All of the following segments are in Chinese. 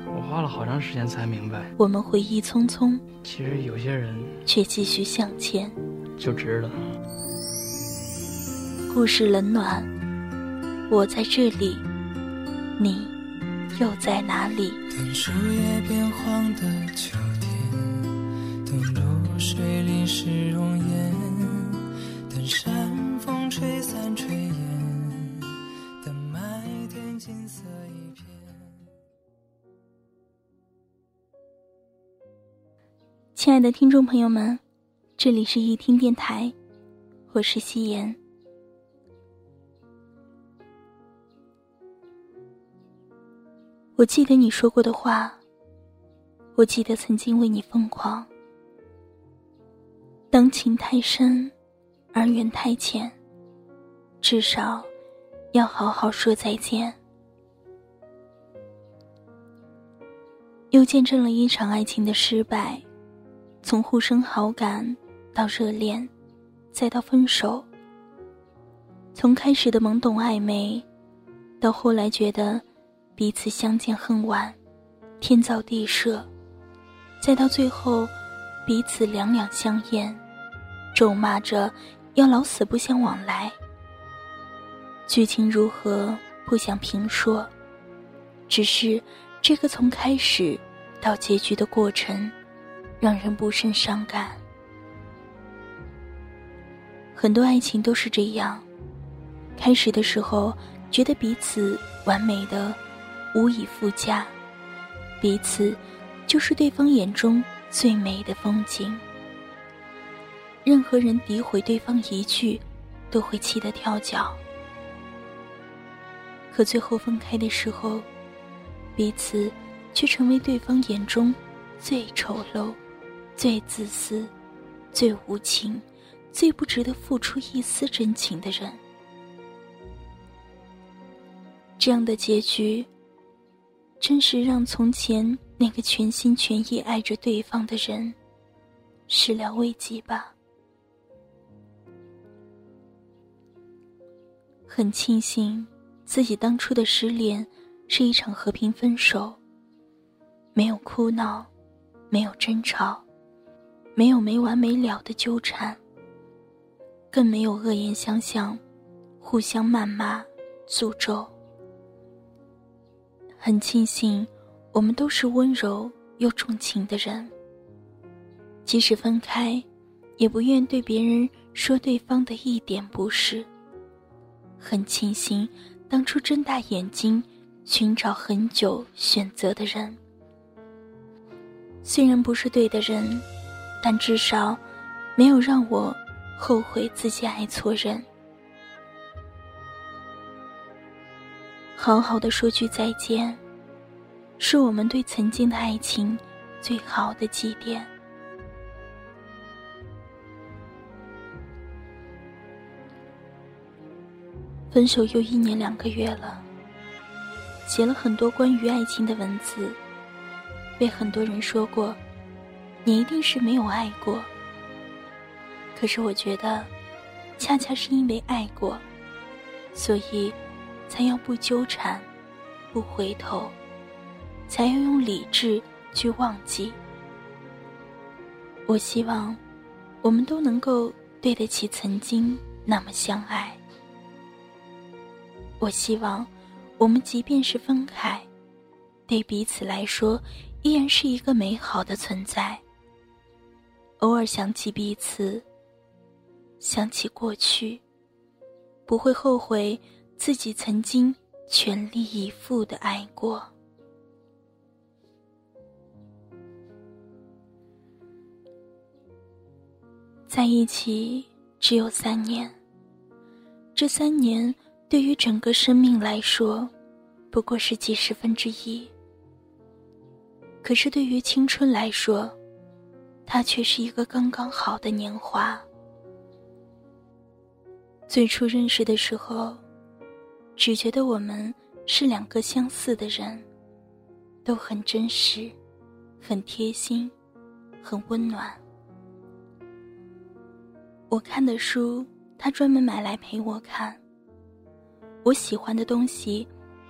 我花了好长时间才明白。我们回忆匆匆，其实有些人却继续向前，就值了。故事冷暖，我在这里，你又在哪里？等树叶变黄的秋天，等露水淋湿容颜，等山风吹散炊的听众朋友们，这里是一听电台，我是夕颜。我记得你说过的话，我记得曾经为你疯狂。当情太深，而缘太浅，至少要好好说再见。又见证了一场爱情的失败，从互生好感到热恋，再到分手。从开始的懵懂暧昧，到后来觉得。彼此相见恨晚，天造地设，再到最后，彼此两两相厌，咒骂着要老死不相往来。剧情如何不想评说，只是这个从开始到结局的过程，让人不甚伤感。很多爱情都是这样，开始的时候觉得彼此完美的。无以复加，彼此就是对方眼中最美的风景。任何人诋毁对方一句，都会气得跳脚。可最后分开的时候，彼此却成为对方眼中最丑陋、最自私、最无情、最不值得付出一丝真情的人。这样的结局。真是让从前那个全心全意爱着对方的人始料未及吧。很庆幸自己当初的失恋是一场和平分手，没有哭闹，没有争吵，没有没完没了的纠缠，更没有恶言相向，互相谩骂、诅咒。很庆幸，我们都是温柔又重情的人。即使分开，也不愿对别人说对方的一点不是。很庆幸，当初睁大眼睛寻找很久选择的人，虽然不是对的人，但至少没有让我后悔自己爱错人。好好的说句再见，是我们对曾经的爱情最好的祭奠。分手又一年两个月了，写了很多关于爱情的文字，被很多人说过，你一定是没有爱过。可是我觉得，恰恰是因为爱过，所以。才要不纠缠，不回头，才要用理智去忘记。我希望，我们都能够对得起曾经那么相爱。我希望，我们即便是分开，对彼此来说，依然是一个美好的存在。偶尔想起彼此，想起过去，不会后悔。自己曾经全力以赴的爱过，在一起只有三年。这三年对于整个生命来说，不过是几十分之一。可是对于青春来说，他却是一个刚刚好的年华。最初认识的时候，只觉得我们是两个相似的人，都很真实，很贴心，很温暖。我看的书，他专门买来陪我看；我喜欢的东西，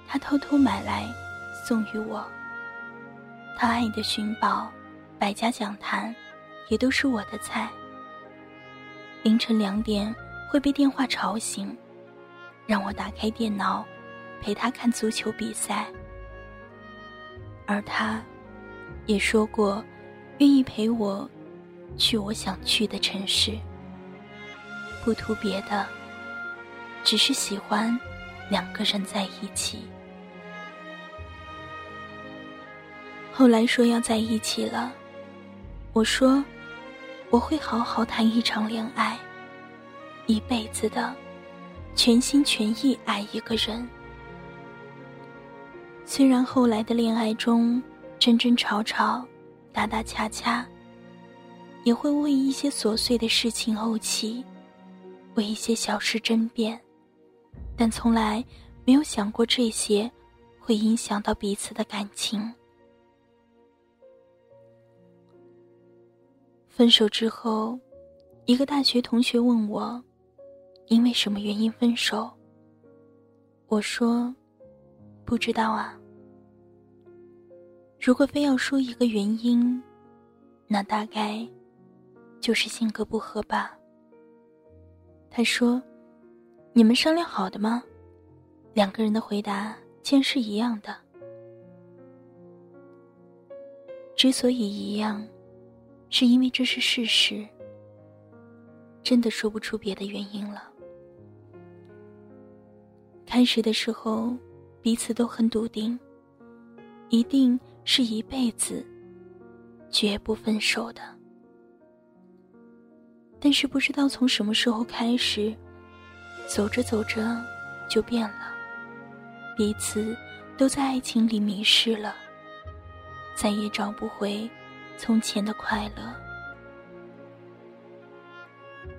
他偷偷买来送与我。他爱的寻宝，百家讲坛，也都是我的菜。凌晨两点。会被电话吵醒，让我打开电脑，陪他看足球比赛。而他，也说过，愿意陪我去我想去的城市。不图别的，只是喜欢两个人在一起。后来说要在一起了，我说我会好好谈一场恋爱。一辈子的，全心全意爱一个人。虽然后来的恋爱中争争吵吵、打打掐掐，也会为一些琐碎的事情怄气，为一些小事争辩，但从来没有想过这些会影响到彼此的感情。分手之后，一个大学同学问我。因为什么原因分手？我说，不知道啊。如果非要说一个原因，那大概就是性格不合吧。他说：“你们商量好的吗？”两个人的回答竟然是一样的。之所以一样，是因为这是事实。真的说不出别的原因了。开始的时候，彼此都很笃定，一定是一辈子，绝不分手的。但是不知道从什么时候开始，走着走着就变了，彼此都在爱情里迷失了，再也找不回从前的快乐。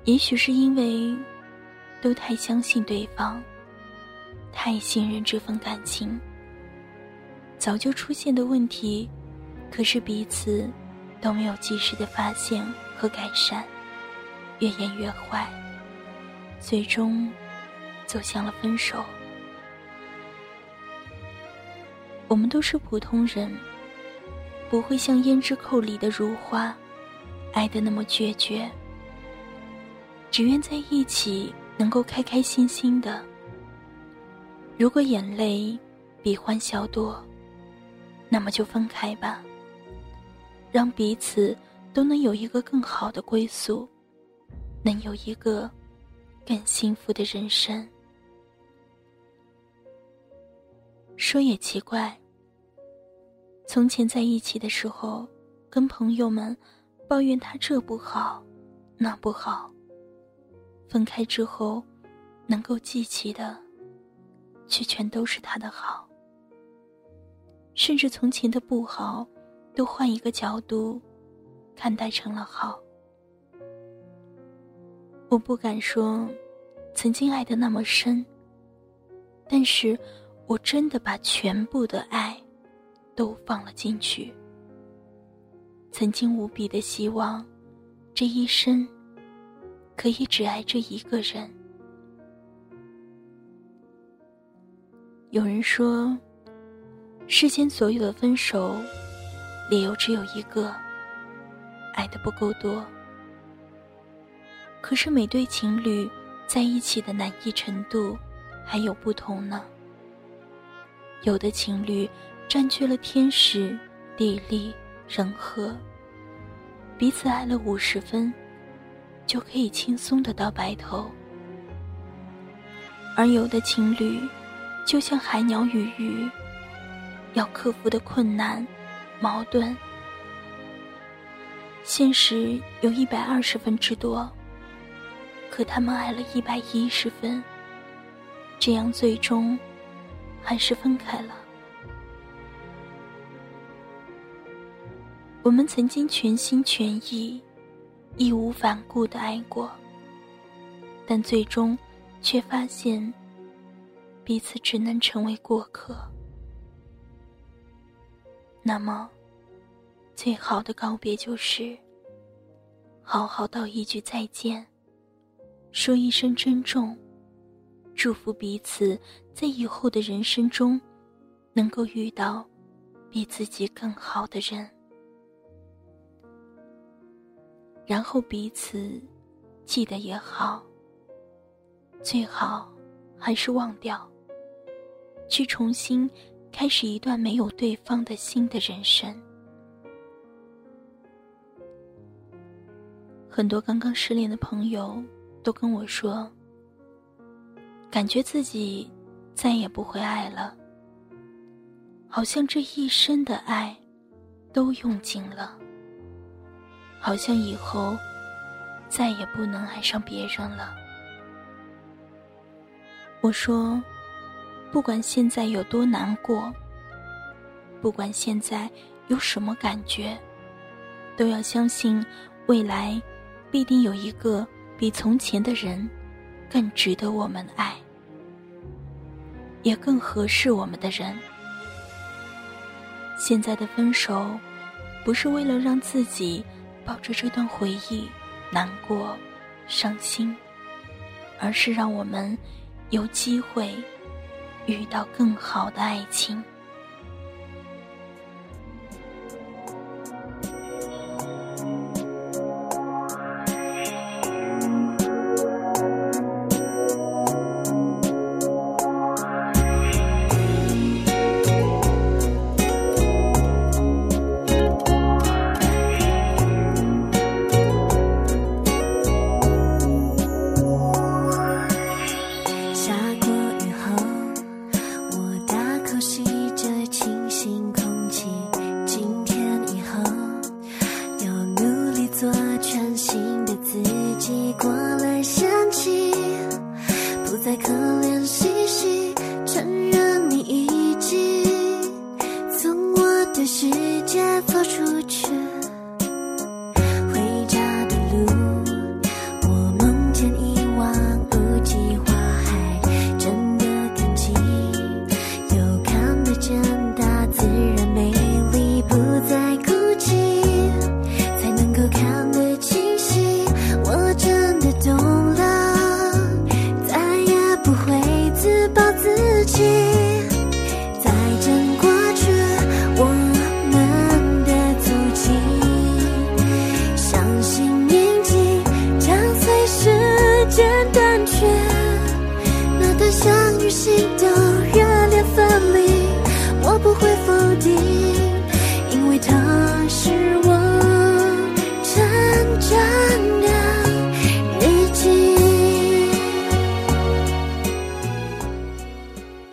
也许是因为都太相信对方。太信任这份感情，早就出现的问题，可是彼此都没有及时的发现和改善，越演越坏，最终走向了分手。我们都是普通人，不会像胭脂扣里的如花，爱的那么决绝，只愿在一起能够开开心心的。如果眼泪比欢笑多，那么就分开吧。让彼此都能有一个更好的归宿，能有一个更幸福的人生。说也奇怪，从前在一起的时候，跟朋友们抱怨他这不好，那不好。分开之后，能够记起的。却全都是他的好，甚至从前的不好，都换一个角度看待成了好。我不敢说曾经爱的那么深，但是我真的把全部的爱都放了进去。曾经无比的希望，这一生可以只爱这一个人。有人说，世间所有的分手，理由只有一个：爱的不够多。可是每对情侣在一起的难易程度还有不同呢。有的情侣占据了天时、地利、人和，彼此爱了五十分，就可以轻松的到白头；而有的情侣。就像海鸟与鱼，要克服的困难、矛盾，现实有一百二十分之多，可他们爱了一百一十分，这样最终还是分开了。我们曾经全心全意、义无反顾的爱过，但最终却发现彼此只能成为过客。那么，最好的告别就是好好道一句再见，说一声珍重，祝福彼此在以后的人生中能够遇到比自己更好的人。然后彼此记得也好，最好还是忘掉，去重新开始一段没有对方的新的人生。很多刚刚失恋的朋友都跟我说，感觉自己再也不会爱了，好像这一生的爱都用尽了。好像以后再也不能爱上别人了。我说，不管现在有多难过，不管现在有什么感觉，都要相信未来必定有一个比从前的人更值得我们爱，也更合适我们的人。现在的分手，不是为了让自己。抱着这段回忆，难过、伤心，而是让我们有机会遇到更好的爱情。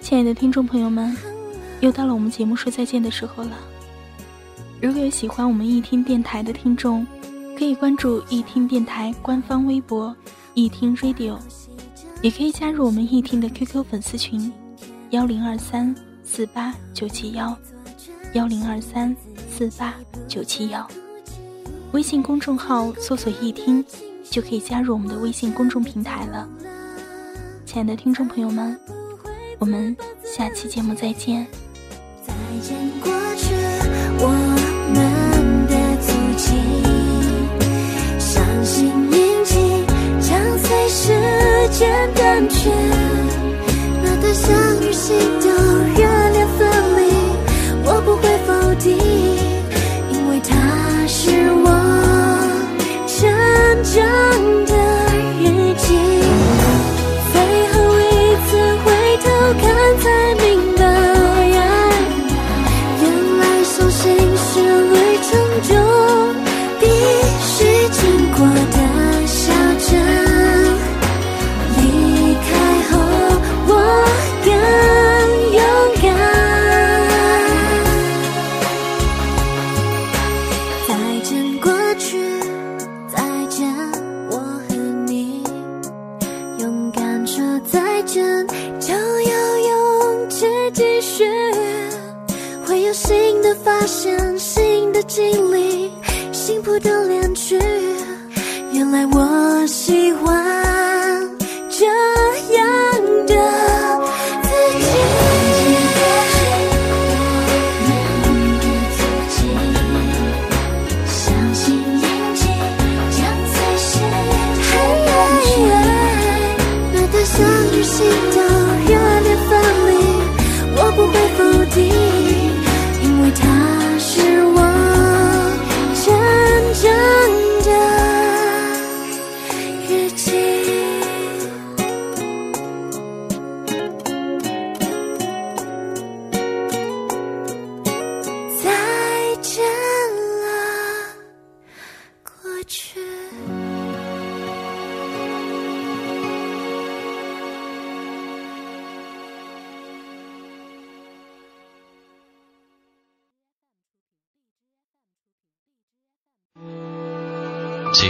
亲爱的听众朋友们，又到了我们节目说再见的时候了。如果有喜欢我们易听电台的听众，可以关注易听电台官方微博“易听 Radio”，也可以加入我们易听的 QQ 粉丝群：幺零二三四八九七幺幺零二三四八九七幺。微信公众号搜索“易听”，就可以加入我们的微信公众平台了。亲爱的听众朋友们。我们下期节目再见。再见过间淡去。那段相遇，心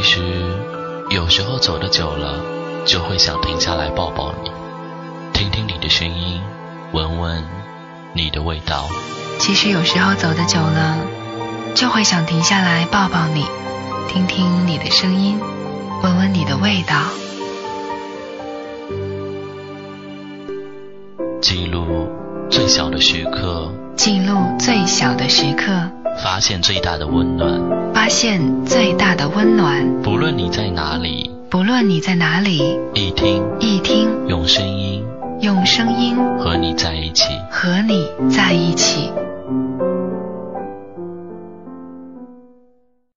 其实，有时候走的久了，就会想停下来抱抱你，听听你的声音，闻闻你的味道。其实有时候走的久了，就会想停下来抱抱你，听听你的声音，闻闻你的味道。记录最小的时刻，记录最小的时刻，发现最大的温暖。发现最大的温暖。不论你在哪里，不论你在哪里，一听一听用声音用声音和你在一起。和你在一起。